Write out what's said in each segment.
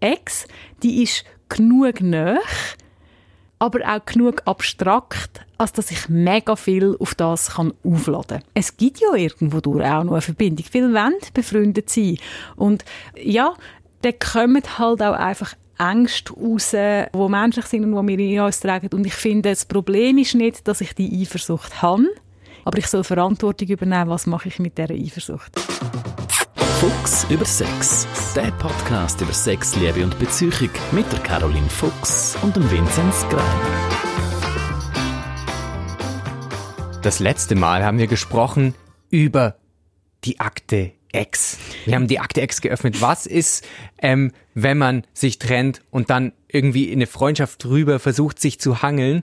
Ex, die ist genug nah, aber auch genug abstrakt, als dass ich mega viel auf das kann aufladen kann. Es gibt ja irgendwo auch noch eine Verbindung. Viele wollen befreundet sein. Und ja, dann kommen halt auch einfach Ängste raus, die menschlich sind und die wir in uns tragen. Und ich finde, das Problem ist nicht, dass ich die Eifersucht habe, aber ich soll Verantwortung übernehmen, was mache ich mit dieser Eifersucht. Fuchs über Sex. Der Podcast über Sex, Liebe und Beziehung mit der Caroline Fuchs und dem Vinzenz Greiner. Das letzte Mal haben wir gesprochen über die Akte X. Wir haben die Akte X geöffnet. Was ist, ähm, wenn man sich trennt und dann irgendwie in eine Freundschaft drüber versucht, sich zu hangeln?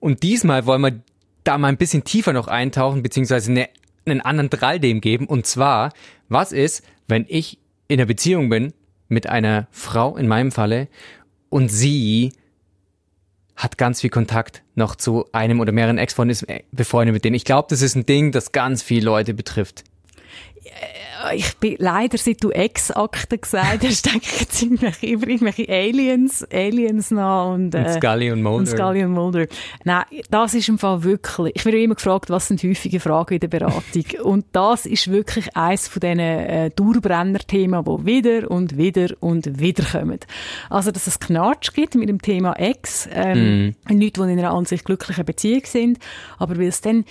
Und diesmal wollen wir da mal ein bisschen tiefer noch eintauchen, beziehungsweise eine, einen anderen Drall dem geben. Und zwar, was ist, wenn ich in einer Beziehung bin mit einer Frau in meinem Falle und sie hat ganz viel Kontakt noch zu einem oder mehreren ist befreundet mit denen. Ich glaube, das ist ein Ding, das ganz viele Leute betrifft. Äh, ich bin leider, seit du Ex-Akte gesagt hast, denke ich jetzt irgendwelche, irgendwelche Aliens, Aliens nach und, äh, und Scully und Mulder. Und Scully und Mulder. Nein, das ist im Fall wirklich, ich werde immer gefragt, was sind häufige Fragen in der Beratung und das ist wirklich eines von diesen äh, Dauerbrenner-Themen, die wieder und wieder und wieder kommen. Also, dass es Knatsch gibt mit dem Thema Ex, ähm, mm. Leute, die in einer an sich glücklichen Beziehung sind, aber weil es dann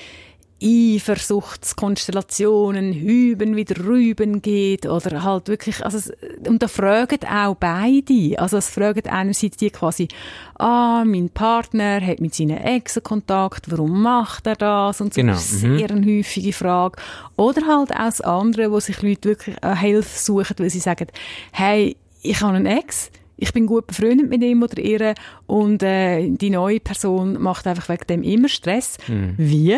Eifersuchtskonstellationen hüben wieder rüben geht oder halt wirklich, also es, und da fragen auch beide, also es fragen einerseits die quasi, ah, mein Partner hat mit seinen Exen Kontakt, warum macht er das und so, genau. das ist mhm. sehr eine häufige Frage. Oder halt auch das andere, wo sich Leute wirklich Hilfe suchen, weil sie sagen, hey, ich habe einen Ex, ich bin gut befreundet mit ihm oder ihr und äh, die neue Person macht einfach wegen dem immer Stress. Mhm. Wie?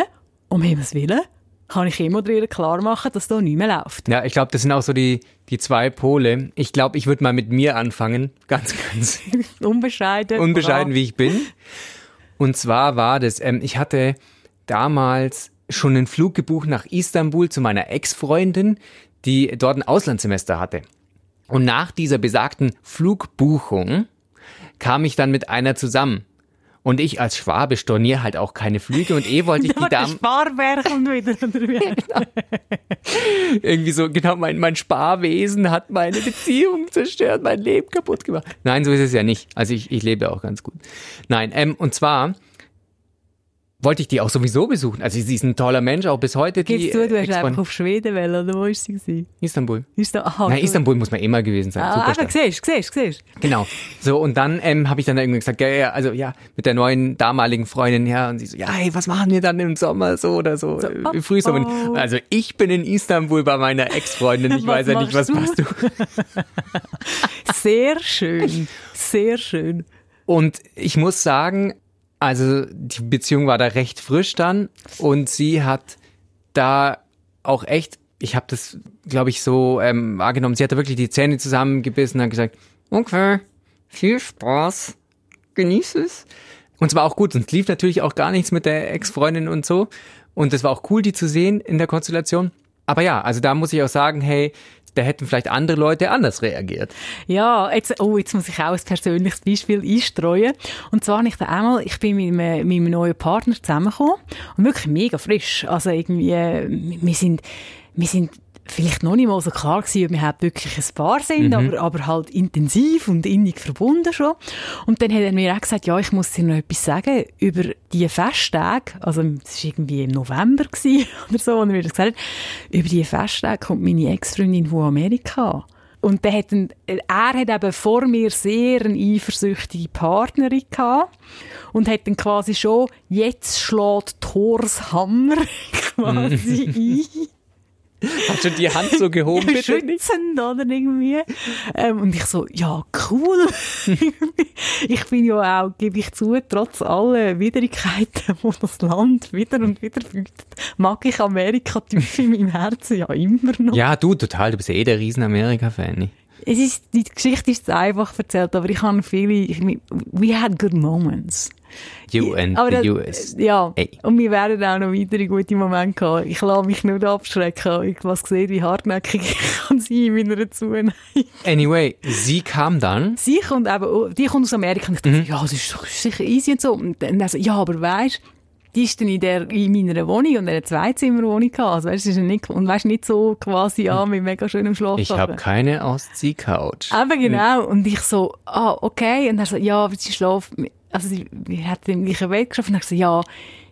Um Himmels Willen, kann ich immer wieder klar machen, dass da nichts mehr läuft. Ja, ich glaube, das sind auch so die, die zwei Pole. Ich glaube, ich würde mal mit mir anfangen. Ganz, ganz unbescheiden. Unbescheiden, wie ich bin. Und zwar war das, ähm, ich hatte damals schon einen Flug gebucht nach Istanbul zu meiner Ex-Freundin, die dort ein Auslandssemester hatte. Und nach dieser besagten Flugbuchung kam ich dann mit einer zusammen. Und ich als Schwabe storniere halt auch keine Flüge und eh wollte ich die Damen. Sparwerk und wieder. genau. Irgendwie so, genau, mein, mein Sparwesen hat meine Beziehung zerstört, mein Leben kaputt gemacht. Nein, so ist es ja nicht. Also ich, ich lebe auch ganz gut. Nein, ähm, und zwar wollte ich die auch sowieso besuchen. Also sie ist ein toller Mensch, auch bis heute. Gibst du, du hast einfach auf Schweden wollen, oder wo ist sie gewesen? Istanbul. Istanbul, aha, Nein, Istanbul muss man immer gewesen sein. Ah, aber siehst, siehst, siehst. Genau. So, und dann ähm, habe ich dann irgendwie gesagt, ja, ja, also ja, mit der neuen damaligen Freundin, ja, und sie so, ja, hey, was machen wir dann im Sommer so oder so, so im Frühsommer. Oh. Also ich bin in Istanbul bei meiner Ex-Freundin, ich weiß ja nicht, was du? machst du? Sehr schön, sehr schön. Und ich muss sagen, also die Beziehung war da recht frisch dann und sie hat da auch echt, ich habe das, glaube ich, so ähm, wahrgenommen, sie hat da wirklich die Zähne zusammengebissen und hat gesagt, okay, viel Spaß, genieß es. Und es war auch gut und lief natürlich auch gar nichts mit der Ex-Freundin und so. Und es war auch cool, die zu sehen in der Konstellation. Aber ja, also da muss ich auch sagen, hey, da hätten vielleicht andere Leute anders reagiert. Ja, jetzt, oh, jetzt muss ich auch ein persönliches Beispiel einstreuen. Und zwar nicht einmal, ich bin mit meinem, mit meinem neuen Partner zusammengekommen und wirklich mega frisch. Also irgendwie, äh, wir sind, wir sind vielleicht noch nicht mal so klar gewesen, ob wir halt wirklich ein Paar sind, mhm. aber, aber halt intensiv und innig verbunden schon. Und dann hat er mir auch gesagt, ja, ich muss dir noch etwas sagen über die Festtage, also es war irgendwie im November gewesen, oder so, und er mir das gesagt hat, über die Festtage kommt meine Ex-Freundin von Amerika. Und der hat ein, er hat eben vor mir sehr eine eifersüchtige Partnerin gehabt und hat dann quasi schon, jetzt schlägt Thors Hammer quasi Hat schon die Hand so gehoben, bitte Schützend, oder irgendwie. Ähm, und ich so, ja, cool. ich bin ja auch, gebe ich zu, trotz aller Widrigkeiten, die das Land wieder und wieder fügt, mag ich Amerika tief in meinem Herzen ja immer noch. Ja, du, total. Du bist eh der riesen Amerika-Fan. Es ist, die Geschichte ist einfach erzählt, aber ich habe viele, ich, we had good moments. You and Aber the US. Ja, Ey. und wir werden auch noch weitere gute Momente haben. Ich lasse mich nicht abschrecken. Ich was gesehen, wie hartnäckig ich kann sein in meiner Zuneigung. Anyway, sie kam dann. Sie kommt eben, oh, die kommt aus Amerika und ich dachte, ja, das ist sicher easy und so. Und dann also, ja, aber weisst, die ist dann in, der, in meiner Wohnung und eine Zweizimmerwohnung gehabt. Also, weißt, ist nicht, und weißt, nicht so quasi, ja, mit mega schönem Schlaf. Ich habe keine Ausziehcouch. Eben genau. Und ich so, ah, okay. Und er so, ja, aber sie schläft, also sie, wir hatten im gleichen Bett geschlafen. Und ich so, ja,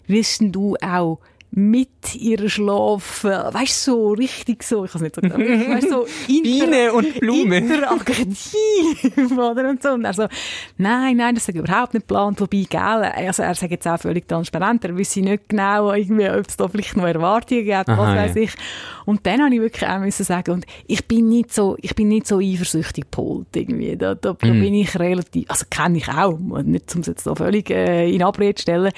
willst denn du auch mit ihr schlafen? Weißt du, so richtig so, ich kann es nicht so genau, weißt so Biene und Blume. interaktiv, oder? Und so. Und er so, nein, nein, das ist überhaupt nicht geplant. Wobei, gell, also er sagt jetzt auch völlig transparent, er wisse nicht genau, irgendwie, ob es da vielleicht noch Erwartungen gibt, was Aha, weiß ja. ich. Und dann habe ich wirklich auch müssen sagen, und ich bin nicht so, ich bin nicht so eifersüchtig gepolt, irgendwie. Da, da, da bin ich relativ, also kenne ich auch, nicht um es jetzt da völlig äh, in Abrede zu stellen.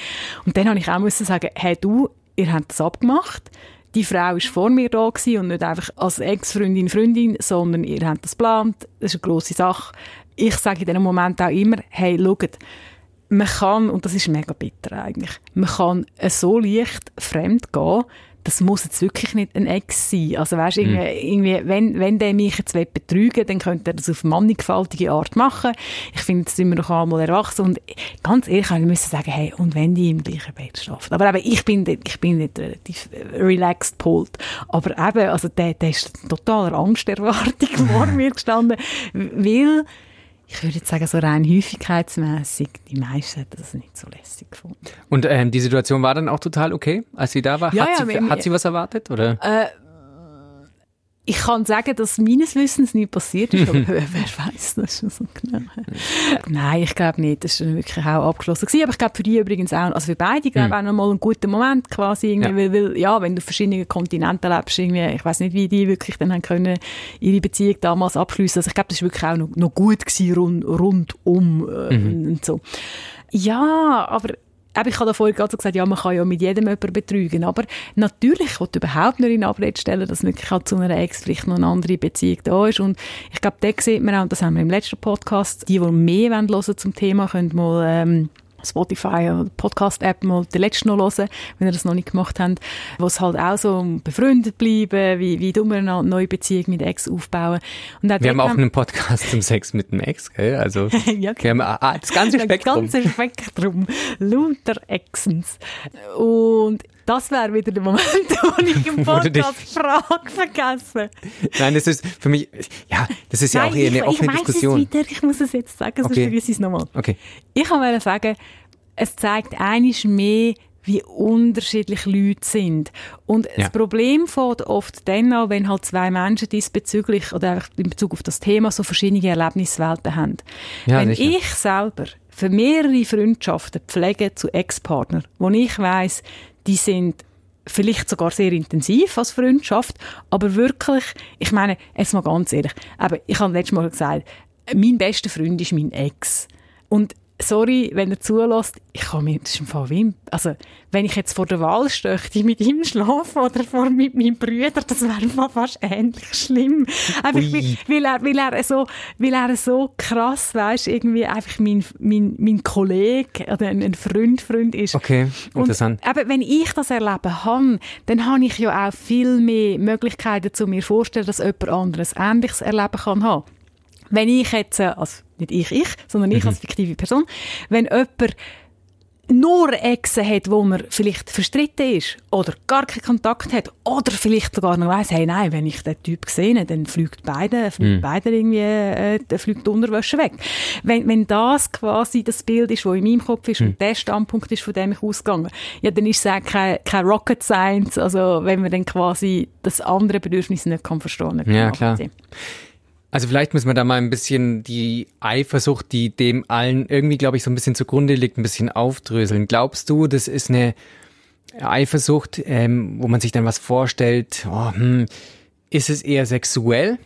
Und dann habe ich auch müssen sagen, hey du, ihr habt das abgemacht. Die Frau war vor mir da und nicht einfach als Ex-Freundin, Freundin, sondern ihr habt das geplant. Das ist eine grosse Sache. Ich sage in diesem Moment auch immer, hey, schaut, man kann, und das ist mega bitter eigentlich, man kann so leicht fremd gehen, das muss jetzt wirklich nicht ein Ex sein. Also weißt, irgendwie, irgendwie, wenn, wenn der mich jetzt will betrügen dann könnte er das auf mannigfaltige Art machen. Ich finde, jetzt sind wir doch einmal erwachsen und ganz ehrlich, ich müssen sagen, hey, und wenn die im gleichen Bett schlafen. Aber eben, ich bin, dort- ich bin nicht relativ äh, relaxed polt. Aber eben, also der, der ist totaler Angsterwartung vor mir gestanden, weil ich würde jetzt sagen, so rein häufigkeitsmässig, die meisten hätten das nicht so lässig gefunden. Und ähm, die Situation war dann auch total okay, als sie da war? Ja, hat, ja, sie, hat sie was erwartet? Oder? Ich kann sagen, dass meines Wissens nie passiert ist, aber wer weiß das schon so genau. Nein, ich glaube nicht. Das war wirklich auch abgeschlossen. Gewesen. Aber ich glaube für die übrigens auch, also für beide, glaube ich, auch nochmal ein guter Moment quasi. Irgendwie, Hm. Ja. Weil, weil, ja, wenn du auf verschiedenen Kontinenten lebst, irgendwie, ich weiß nicht, wie die wirklich dann haben können, ihre Beziehung damals abschließen. Also ich glaube, das war wirklich auch noch, noch gut gewesen, rund, rundum äh, Mhm. und so. Ja, aber Eben, ich habe da vorhin gerade gesagt, ja, man kann ja mit jedem jemanden betrügen, aber natürlich, ich will überhaupt nicht in Abrede stellen, dass wirklich halt zu einer Ex vielleicht noch eine andere Beziehung da ist. Und ich glaube, da sieht man auch, das haben wir im letzten Podcast, die, die mehr hören wollen zum Thema, können mal ähm, Spotify oder Podcast-App mal den letzten noch hören, wenn ihr das noch nicht gemacht habt, wo es halt auch so um befreundet bleiben, wie, wie du eine neue Beziehung mit Ex aufbauen. Und Wir haben auch einen Podcast zum Sex mit dem Ex, gell? Also Ja, wir haben ah, das ganze Spektrum. Das ganze Spektrum. Lauter Exens. Und das wäre wieder der Moment, wo ich im Podcast Frage vergessen. Nein, das ist für mich, ja, das ist ja auch eher ich, eine offene ich Diskussion. Es wieder. Ich muss es jetzt sagen, sonst Okay. vergesse ich es nochmal. Okay. Ich wollte sagen, es zeigt einiges mehr, wie unterschiedlich Leute sind. Und Ja. das Problem fängt oft dann an, wenn halt zwei Menschen diesbezüglich oder einfach in Bezug auf das Thema so verschiedene Erlebniswelten haben. Ja, wenn ich selber für mehrere Freundschaften pflege zu Ex-Partnern, wo ich weiss, die sind vielleicht sogar sehr intensiv als Freundschaft, aber wirklich, ich meine, jetzt mal ganz ehrlich, aber ich habe letztes Mal gesagt, mein bester Freund ist mein Ex. Und sorry, wenn er zulässt, ich kann mir, das ist im Fall wie, also, wenn ich jetzt vor der Wahl stöchte, mit ihm schlafen oder vor mit meinem Bruder, das wäre fast ähnlich schlimm. Einfach, weil, weil er, weil er so, weil er so krass, weißt, irgendwie einfach mein, mein, mein Kollege oder ein, Freund, Freund ist. Okay, interessant. Und, aber wenn ich das erleben habe, dann habe ich ja auch viel mehr Möglichkeiten, zu mir vorstellen, dass jemand anderes Ähnliches erleben kann. Wenn ich jetzt, also nicht ich, ich, sondern ich als fiktive Person, wenn jemand nur Exen hat, wo man vielleicht verstritten ist oder gar keinen Kontakt hat oder vielleicht sogar noch weiss, hey, nein, wenn ich den Typ sehe, dann fliegt beide, fliegt beide irgendwie, äh, fliegt die Unterwäsche weg. Wenn, wenn das quasi das Bild ist, was in meinem Kopf ist und der Standpunkt ist, von dem ich ausgegangen, ja, dann ist es auch kein, kein Rocket Science, also wenn man dann quasi das andere Bedürfnis nicht kann verstehen. Nicht Ja, kann klar. nachvollziehen. Also vielleicht müssen wir da mal ein bisschen die Eifersucht, die dem allen irgendwie, glaube ich, so ein bisschen zugrunde liegt, ein bisschen aufdröseln. Glaubst du, das ist eine Eifersucht, ähm, wo man sich dann was vorstellt? Oh, hm, ist es eher sexuell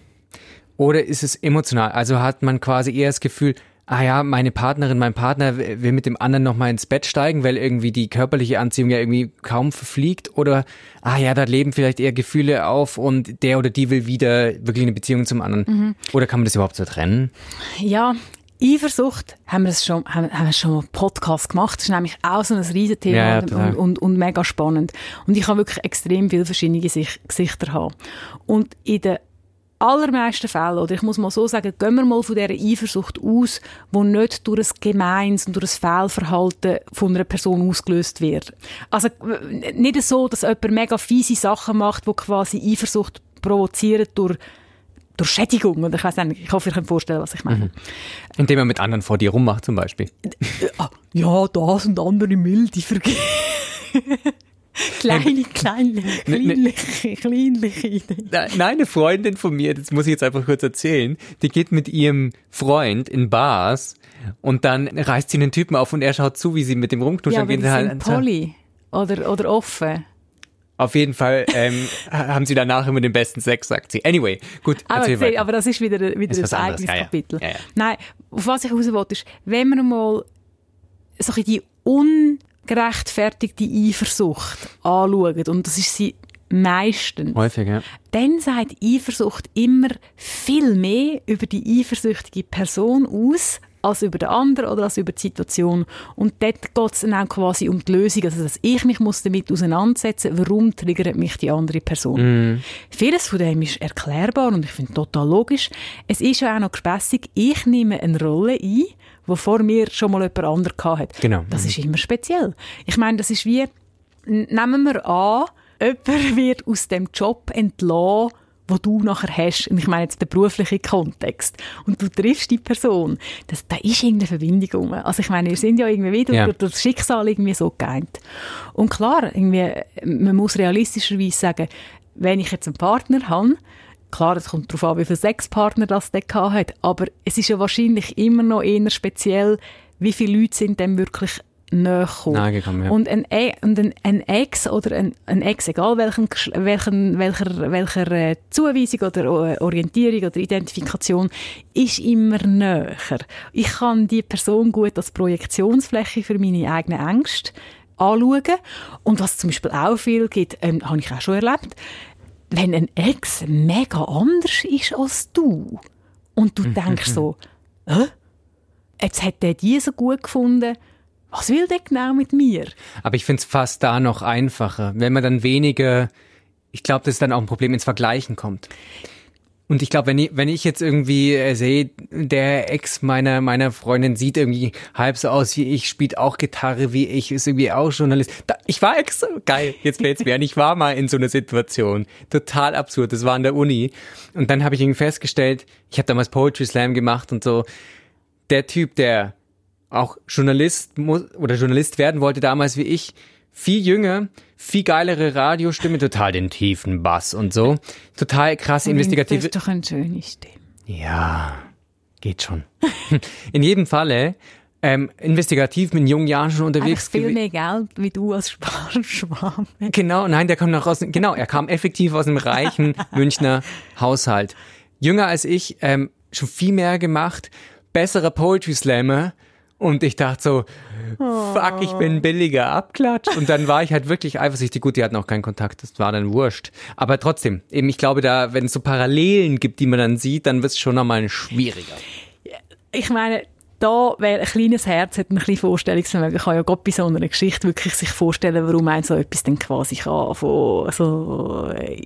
oder ist es emotional? Also hat man quasi eher das Gefühl, ah ja, meine Partnerin, mein Partner will mit dem anderen nochmal ins Bett steigen, weil irgendwie die körperliche Anziehung ja irgendwie kaum verfliegt oder ah ja, da leben vielleicht eher Gefühle auf und der oder die will wieder wirklich eine Beziehung zum anderen. Mhm. Oder kann man das überhaupt so trennen? Ja, Eifersucht, haben wir es schon, haben, haben wir schon mal Podcast gemacht. Das ist nämlich auch so ein Riesenthema Ja, und, und, und, und mega spannend. Und ich kann wirklich extrem viele verschiedene Gesicht, Gesichter haben. Und in den allermeisten Fällen, oder ich muss mal so sagen, gehen wir mal von dieser Eifersucht aus, die nicht durch ein Gemeins und durch ein Fehlverhalten von einer Person ausgelöst wird. Also nicht so, dass jemand mega fiese Sachen macht, die quasi Eifersucht provozieren durch durch Schädigung. Oder ich weiß nicht, ich hoffe, ihr könnt vorstellen, was ich meine. Indem man mit anderen vor dir rummacht zum Beispiel. Ah, ja, das und andere milde vergehen. kleine, kleine, kleinliche, kleinliche Idee. Nein, eine Freundin von mir, das muss ich jetzt einfach kurz erzählen, die geht mit ihrem Freund in Bars und dann reißt sie einen Typen auf und er schaut zu, wie sie mit dem rumknutschen. Ja, aber die halt sind poly oder, oder offen. Auf jeden Fall ähm, haben sie danach immer den besten Sex, sagt sie. Anyway, gut, Aber, erzähl aber das ist wieder, wieder Ist anderes, eigenes ja, ja. Kapitel. Ja. Nein, auf was ich raus wollte, ist, wenn man mal so ein bisschen die ungerechtfertigte Eifersucht anschaut, und das ist sie meistens, Häufig, ja. dann sagt Eifersucht immer viel mehr über die eifersüchtige Person aus, als über den anderen oder als über die Situation. Und dort geht es dann auch quasi um die Lösung, also dass ich mich muss damit auseinandersetzen warum triggert mich die andere Person. Vieles von dem ist erklärbar und ich finde total logisch. Es ist ja auch noch gespässig, ich nehme eine Rolle ein, die vor mir schon mal jemand anderes hatte. Genau. Das ist immer speziell. Ich meine, das ist wie, nehmen wir an, jemand wird aus dem Job entlassen, wo du nachher hast. Und ich meine jetzt den beruflichen Kontext. Und du triffst die Person. Das, da ist irgendeine Verbindung. Also ich meine, wir sind ja irgendwie wieder Ja. durch das Schicksal irgendwie so geeint. Und klar, irgendwie, man muss realistischerweise sagen, wenn ich jetzt einen Partner habe, Klar, es kommt darauf an, wie viele Sexpartner das der gehabt hat, aber es ist ja wahrscheinlich immer noch eher speziell, wie viele Leute sind dem wirklich näher gekommen. Ja. Und ein, E- und ein, ein Ex oder ein, ein Ex, egal welchen, welchen, welcher, welcher äh, Zuweisung oder äh, Orientierung oder Identifikation, ist immer näher. Ich kann die Person gut als Projektionsfläche für meine eigenen Ängste anschauen. Und was zum Beispiel auch viel gibt, ähm, habe ich auch schon erlebt, wenn ein Ex mega anders ist als du und du denkst so, Hä? jetzt hat der die so gut gefunden, was will der genau mit mir? Aber ich finde es fast da noch einfacher, wenn man dann weniger, ich glaube, das ist dann auch ein Problem, ins Vergleichen kommt. Und ich glaube, wenn ich, wenn ich jetzt irgendwie äh, sehe, der Ex meiner, meiner Freundin sieht irgendwie halb so aus wie ich, spielt auch Gitarre wie ich, ist irgendwie auch Journalist. Da, ich war Ex, geil, jetzt fällt's mir ein, ich war mal in so einer Situation. Total absurd, das war an der Uni. Und dann habe ich irgendwie festgestellt, ich habe damals Poetry Slam gemacht und so, der Typ, der auch Journalist muss, oder Journalist werden wollte damals wie ich, viel jünger, viel geilere Radiostimme, total den tiefen Bass und so, total krass Das investigative. ist doch eine schöne Stimme. Ja, geht schon. In jedem Falle ähm, investigativ mit jungen Jahren schon unterwegs. viel gew- mehr Geld, wie du als Sparschwamm. Genau, nein, der kommt noch aus, genau, er kam effektiv aus einem reichen Münchner Haushalt. Jünger als ich, ähm, schon viel mehr gemacht, besserer Poetry Slammer. Und ich dachte so, fuck, ich bin billiger Abklatsch. Und dann war ich halt wirklich eifersüchtig. Gut, die hatten auch keinen Kontakt, das war dann wurscht. Aber trotzdem, eben, ich glaube, da, wenn es so Parallelen gibt, die man dann sieht, dann wird es schon nochmal schwieriger. Ich meine, da, wer ein kleines Herz hat, ein bisschen Vorstellungsvermögen, kann ja Gott bei so einer Geschichte wirklich sich vorstellen, warum ein so etwas dann quasi kann, von so, äh,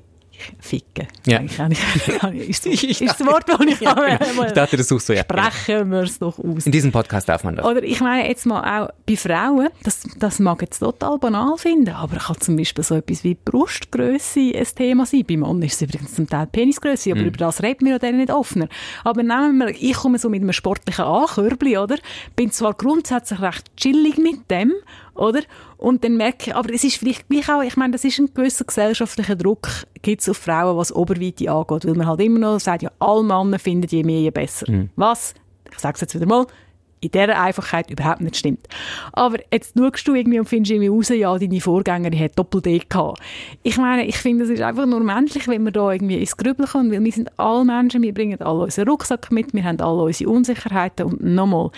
ficken. Ja. Ist, ich ist das Wort, das ich Ja, genau. Ich dachte, das suchst du ja. Sprechen wir es doch aus. In diesem Podcast darf man das. Oder ich meine jetzt mal auch bei Frauen, das, das mag jetzt total banal finden, aber kann zum Beispiel so etwas wie Brustgröße ein Thema sein. Bei Männern ist es übrigens zum Teil Penisgröße, aber über das reden wir ja dann nicht offener. Aber nehmen wir, ich komme so mit einem sportlichen Ankörbli, oder? Bin zwar grundsätzlich recht chillig mit dem, oder? Und dann merke ich, aber es ist vielleicht gleich auch, ich meine, das ist ein gewisser gesellschaftlicher Druck, gibt es auf Frauen, was Oberweite angeht, weil man halt immer noch sagt, ja, alle Männer finden je mehr, je besser. Was? Ich sage es jetzt wieder mal, in dieser Einfachheit überhaupt nicht stimmt. Aber jetzt schaust du irgendwie und findest irgendwie raus, ja, deine Vorgängerin hat Doppel-D gehabt. Ich meine, ich finde, es ist einfach nur menschlich, wenn wir da irgendwie ins Grübeln kommen, weil wir sind alle Menschen, wir bringen alle unseren Rucksack mit, wir haben alle unsere Unsicherheiten und nochmal,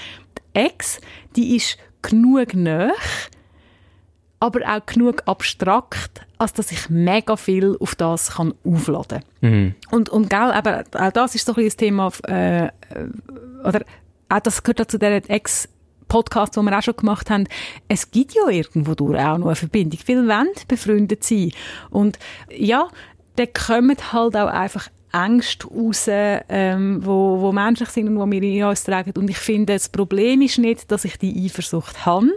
die Ex, die ist genug nah, aber auch genug abstrakt, als dass ich mega viel auf das kann aufladen kann. Mhm. Und, und gell, eben, auch das ist so ein bisschen das Thema, äh, oder auch das gehört auch zu der Ex- Podcast, die wir auch schon gemacht haben, es gibt ja irgendwo durch auch noch eine Verbindung. Viele wollen befreundet sein. Und ja, da kommen halt auch einfach Ängste raus, ähm, wo, wo menschlich sind und wo wir in uns tragen. Und ich finde, das Problem ist nicht, dass ich die Eifersucht habe.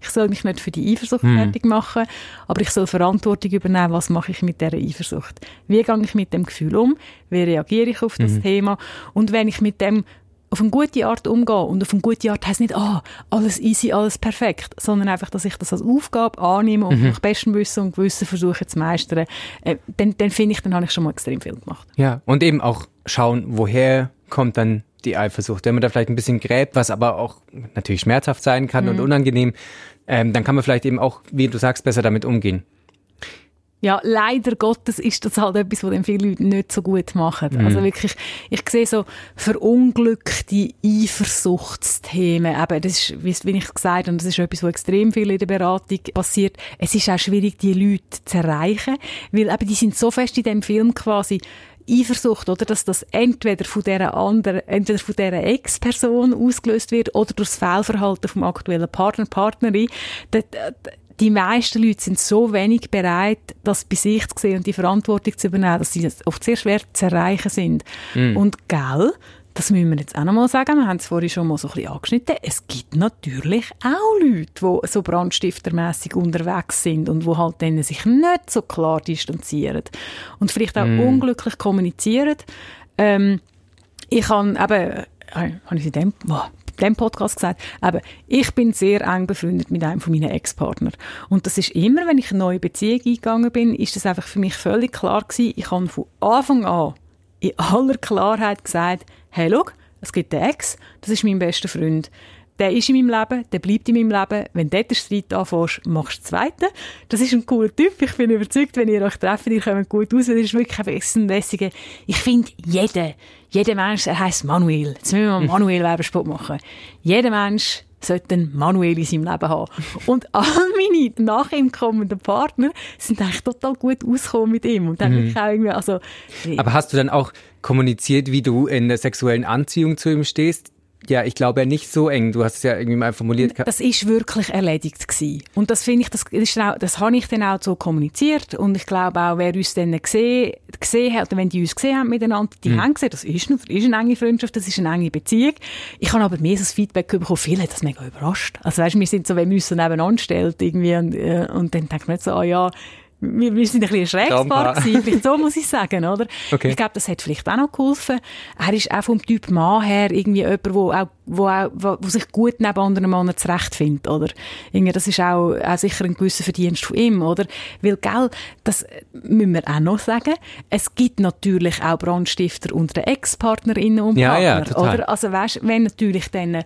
Ich soll mich nicht für die Eifersucht mm. fertig machen, aber ich soll Verantwortung übernehmen, was mache ich mit dieser Eifersucht. Wie gehe ich mit dem Gefühl um? Wie reagiere ich auf das mm. Thema? Und wenn ich mit dem auf eine gute Art umgehen. Und auf eine gute Art heisst nicht, ah, alles easy, alles perfekt, sondern einfach, dass ich das als Aufgabe annehme und mhm. nach bestem Wissen und Gewissen versuche zu meistern. Äh, dann, dann finde ich, dann habe ich schon mal extrem viel gemacht. Ja, und eben auch schauen, woher kommt dann die Eifersucht. Wenn man da vielleicht ein bisschen gräbt, was aber auch natürlich schmerzhaft sein kann mhm. und unangenehm, ähm, dann kann man vielleicht eben auch, wie du sagst, besser damit umgehen. Ja, leider Gottes ist das halt etwas, was dann viele Leute nicht so gut machen. Mhm. Also wirklich, ich sehe so verunglückte Eifersuchtsthemen. Eben, das ist, wie, ich gesagt habe, und das ist etwas, was extrem viel in der Beratung passiert. Es ist auch schwierig, die Leute zu erreichen, weil eben, die sind so fest in dem Film quasi Eifersucht, oder? Dass das entweder von dieser anderen, entweder von dieser Ex-Person ausgelöst wird oder durch das Fehlverhalten vom aktuellen Partner, Partnerin. Das, die meisten Leute sind so wenig bereit, das bei sich zu sehen und die Verantwortung zu übernehmen, dass sie oft sehr schwer zu erreichen sind. Mm. Und gell, das müssen wir jetzt auch noch mal sagen, wir haben es vorhin schon mal so ein bisschen angeschnitten, es gibt natürlich auch Leute, die so brandstiftermässig unterwegs sind und wo halt denen sich nicht so klar distanzieren und vielleicht auch mm. unglücklich kommunizieren. Ähm, ich habe eben, äh, habe ich in dem, oh, dem Podcast gesagt, aber ich bin sehr eng befreundet mit einem von meinen Ex-Partnern. Und das ist immer, wenn ich eine neue Beziehung eingegangen bin, ist das einfach für mich völlig klar gewesen. Ich habe von Anfang an in aller Klarheit gesagt, hey, schau, es gibt den Ex, das ist mein bester Freund der ist in meinem Leben, der bleibt in meinem Leben. Wenn du dort den Streit anfängst, machst du den zweiten. Das ist ein cooler Typ. Ich bin überzeugt, wenn ihr euch trefft, ihr kommt gut raus. Das ist wirklich ein lässiger. Ich finde, jeder, jeder Mensch, er heisst Manuel. Jetzt müssen wir mal Manuel Werbespot machen. Jeder Mensch sollte einen Manuel in seinem Leben haben. Und all meine nach ihm kommenden Partner sind eigentlich total gut ausgekommen mit ihm. Und dann mhm. ich auch irgendwie, also, Aber hast du dann auch kommuniziert, wie du in der sexuellen Anziehung zu ihm stehst? Ja, ich glaube ja nicht so eng. Du hast es ja irgendwie mal formuliert. Das ist wirklich erledigt gewesen. Und das finde ich, das, ist auch, das habe ich dann auch so kommuniziert. Und ich glaube auch, wer uns dann gesehen, gesehen hat, oder wenn die uns gesehen haben miteinander, die mhm. haben gesehen, das ist, eine, ist eine enge Freundschaft, das ist eine enge Beziehung. Ich habe aber mehr so das Feedback bekommen, viele hat das mega überrascht. Also weißt, wir sind so, wenn wir uns so nebeneinander stellen, irgendwie, und, äh, und dann denkt man so, ah ja, wir, wir sind ein bisschen ein schräges Paar gewesen, vielleicht so muss ich sagen, oder? Okay. Ich glaube, das hat vielleicht auch noch geholfen. Er ist auch vom Typ Mann her irgendwie jemand, wo auch, wo auch, wo, sich gut neben anderen Männern zurechtfindet, oder? Irgendwie, das ist auch, auch sicher ein gewisser Verdienst von ihm, oder? Weil, gell, das müssen wir auch noch sagen. Es gibt natürlich auch Brandstifter unter den Ex-Partnerinnen und ja, Partner, ja, total. oder? Also, weißt, wenn natürlich dann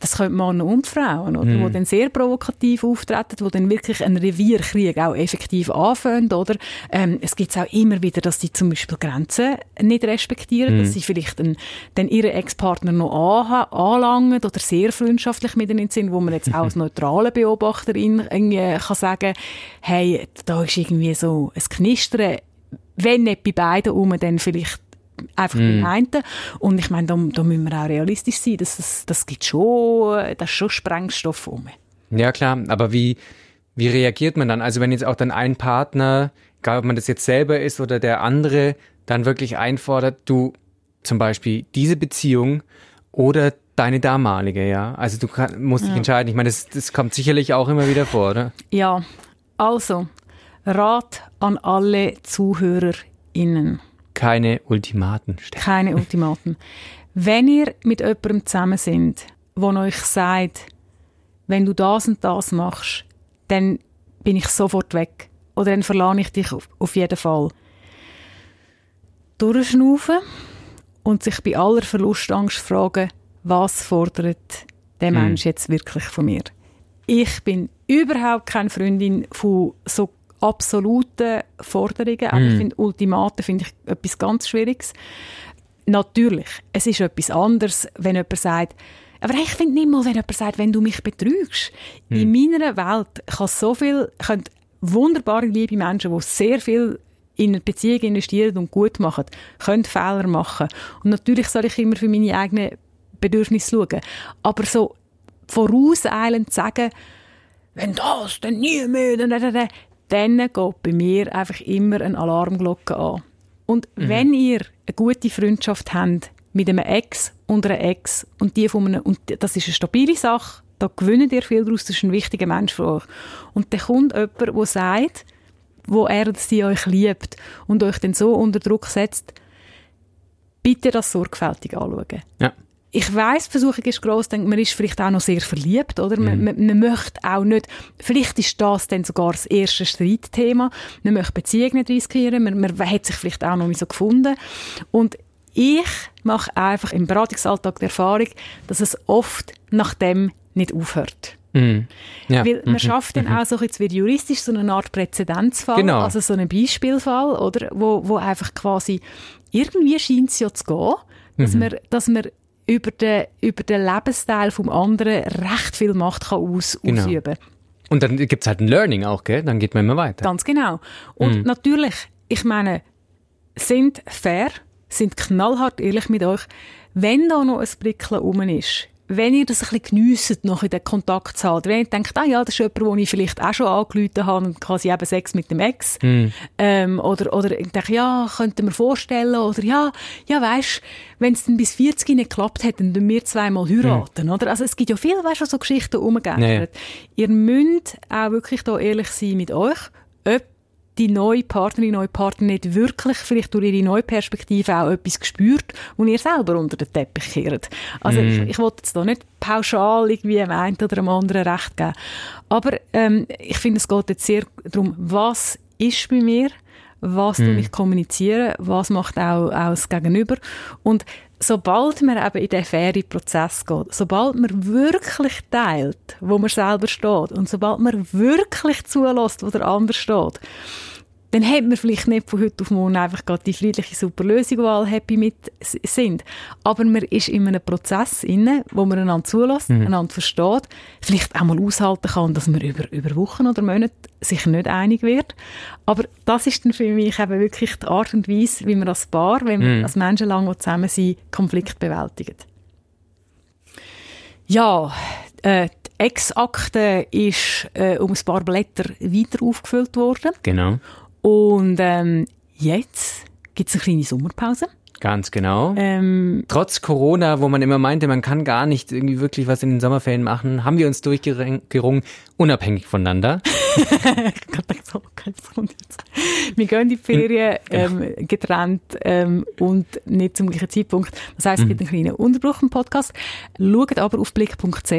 das können Männer und Frauen, oder, mm. die dann sehr provokativ auftreten, die dann wirklich einen Revierkrieg auch effektiv anfangen, oder? Ähm, es gibt auch immer wieder, dass die zum Beispiel Grenzen nicht respektieren, mm. dass sie vielleicht einen, dann ihren Ex-Partner noch an, anlangen oder sehr freundschaftlich mit ihnen sind, wo man jetzt auch als neutrale Beobachterin irgendwie kann sagen, hey, da ist irgendwie so ein Knistern, wenn nicht bei beiden um, dann vielleicht einfach mm. beim einen. Und ich meine, da, da müssen wir auch realistisch sein, dass das, das gibt schon, das ist schon Sprengstoff um. Ja, klar, aber wie, wie reagiert man dann? Also wenn jetzt auch dann ein Partner, egal ob man das jetzt selber ist oder der andere, dann wirklich einfordert, du zum Beispiel diese Beziehung oder deine damalige, ja? Also du kann, musst ja. dich entscheiden. Ich meine, das, das kommt sicherlich auch immer wieder vor, oder? Ja, also Rat an alle ZuhörerInnen keine Ultimaten stellen. Keine Ultimaten. Wenn ihr mit jemandem zusammen sind, der euch sagt, wenn du das und das machst, dann bin ich sofort weg. Oder dann verlane ich dich auf, auf jeden Fall. Durchschnaufen und sich bei aller Verlustangst fragen, was fordert der Mensch jetzt wirklich von mir. Ich bin überhaupt keine Freundin von so absoluten Forderungen. Aber ich finde, Ultimaten finde ich etwas ganz Schwieriges. Natürlich, es ist etwas anderes, wenn jemand sagt, aber ich finde nicht mal, wenn jemand sagt, wenn du mich betrügst. In meiner Welt kann so viel, können wunderbare, liebe Menschen, die sehr viel in eine Beziehung investieren und gut machen, können Fehler machen. Und natürlich soll ich immer für meine eigenen Bedürfnisse schauen. Aber so vorauseilend sagen, wenn das, dann nie mehr, dann, dann, dann, dann geht bei mir einfach immer eine Alarmglocke an. Und wenn ihr eine gute Freundschaft habt mit einem Ex und einer Ex und die von einem, und das ist eine stabile Sache, da gewinnt ihr viel daraus, das ist ein wichtiger Mensch für euch. Und dann kommt jemand, der sagt, wo er oder sie euch liebt und euch dann so unter Druck setzt, bitte das sorgfältig anschauen. Ja. Ich die Versuchung ist gross, denkt, man ist vielleicht auch noch sehr verliebt, oder? Man, man, man möchte auch nicht, vielleicht ist das dann sogar das erste Streitthema. Man möchte Beziehungen nicht riskieren, man, man hat sich vielleicht auch noch nicht so gefunden. Und ich mache einfach im Beratungsalltag die Erfahrung, dass es oft nach dem nicht aufhört. Mhm. Ja. Weil man schafft dann auch so, jetzt wird juristisch so eine Art Präzedenzfall, Genau. also so einen Beispielfall, oder? Wo, wo einfach quasi, irgendwie scheint es ja zu gehen, dass man, dass man über den, über den Lebensteil vom anderen recht viel Macht kann aus, Genau. ausüben Und dann gibt's halt ein Learning auch, gell? Dann geht man immer weiter. Ganz genau. Und natürlich, ich meine, sind fair, sind knallhart ehrlich mit euch. Wenn da noch ein Brickeln rum ist, wenn ihr das ein bisschen geniesst, noch in den Kontakt zu haben, wenn ihr denkt, ah ja, das ist jemand, den ich vielleicht auch schon angerufen habe und quasi eben Sex mit dem Ex, ähm, oder, oder ich denke, ja, könnte mir vorstellen, oder ja, ja, weisst, wenn es dann bis 40 nicht geklappt hat, dann tun wir zweimal heiraten, oder? Also es gibt ja viele, weißt du, so Geschichten umgeändert. Ihr müsst auch wirklich da ehrlich sein mit euch, ob die neue Partnerin, neue Partner nicht wirklich vielleicht durch ihre neue Perspektive auch etwas gespürt, wo ihr selber unter den Teppich kehrt. Also ich, ich wollte jetzt da nicht pauschal irgendwie dem einen oder dem anderen Recht geben. Aber ähm, ich finde, es geht jetzt sehr darum, was ist bei mir, was tue ich kommunizieren, was macht auch, auch das Gegenüber. Und sobald man eben in den fairen Prozess geht, sobald man wirklich teilt, wo man selber steht und sobald man wirklich zulässt, wo der andere steht, dann hat man vielleicht nicht von heute auf morgen einfach gerade die friedliche super Lösung, wo alle happy mit sind. Aber man ist in einem Prozess inne, wo man einander zulässt, einander versteht, vielleicht auch mal aushalten kann, dass man über, über Wochen oder Monate sich nicht einig wird. Aber das ist dann für mich eben wirklich die Art und Weise, wie man als Paar, wenn man als Menschen lange zusammen sind, Konflikt bewältigt. Ja, äh, die Ex-Akte ist äh, um ein paar Blätter weiter aufgefüllt worden. Genau. Und ähm, jetzt gibt es eine kleine Sommerpause. Ganz genau. Ähm, Trotz Corona, wo man immer meinte, man kann gar nicht irgendwie wirklich was in den Sommerferien machen, haben wir uns durchgerungen, unabhängig voneinander. Wir gehen in die Ferien ähm, getrennt ähm, und nicht zum gleichen Zeitpunkt. Das heisst, es gibt einen kleinen Unterbruch im Podcast. Schaut aber auf blick.ch.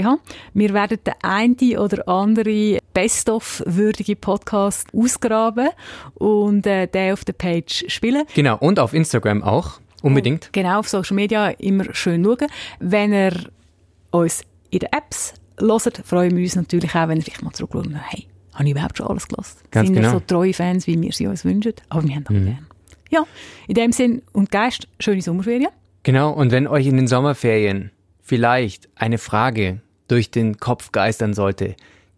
Wir werden den einen oder andere Best-of-würdige Podcast ausgraben und äh, den auf der Page spielen. Genau. Und auf Instagram auch. Unbedingt. Genau, auf Social Media immer schön schauen. Wenn ihr uns in den Apps hört, freuen wir uns natürlich auch, wenn ihr vielleicht mal zurückschaut, hey, habe ich überhaupt schon alles gelassen? Ganz Sind genau. Mhm. so treue Fans, wie wir sie uns wünschen? Aber wir haben auch gern. Ja, in dem Sinn und Geist, schöne Sommerferien. Genau. Und wenn euch in den Sommerferien vielleicht eine Frage durch den Kopf geistern sollte,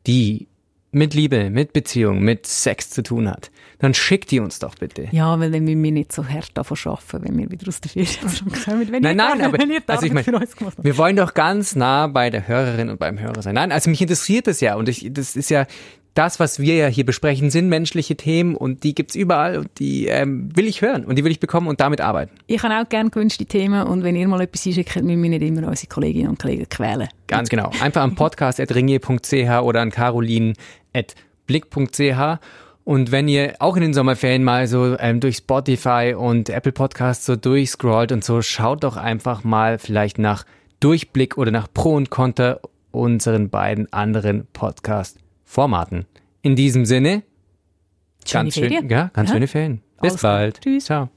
die mit Liebe, mit Beziehung, mit Sex zu tun hat, dann schickt die uns doch bitte. Ja, weil dann müssen wir nicht so hart davon arbeiten, wenn wir wieder aus der Ferien schon kommen. Wenn Nein, nein, da- aber also ich habt. wir wollen doch ganz nah bei der Hörerin und beim Hörer sein. Nein, also mich interessiert das ja und ich, das ist ja das, was wir ja hier besprechen, sind menschliche Themen und die gibt's überall und die ähm, will ich hören und die will ich bekommen und damit arbeiten. Ich habe auch gerne gewünschte Themen und wenn ihr mal etwas einschickt, müssen wir nicht immer unsere Kolleginnen und Kollegen quälen. Ganz genau. Einfach am podcast.ringier.ch oder an carolin.blick.ch und wenn ihr auch in den Sommerferien mal so ähm, durch Spotify und Apple Podcasts so durchscrollt und so, schaut doch einfach mal vielleicht nach Durchblick oder nach Pro und Contra unseren beiden anderen Podcast-Formaten. In diesem Sinne, Schöne ganz schön, Ferien. ja, ganz Ja. schöne Ferien. Bis klar. bald. Tschüss. Ciao.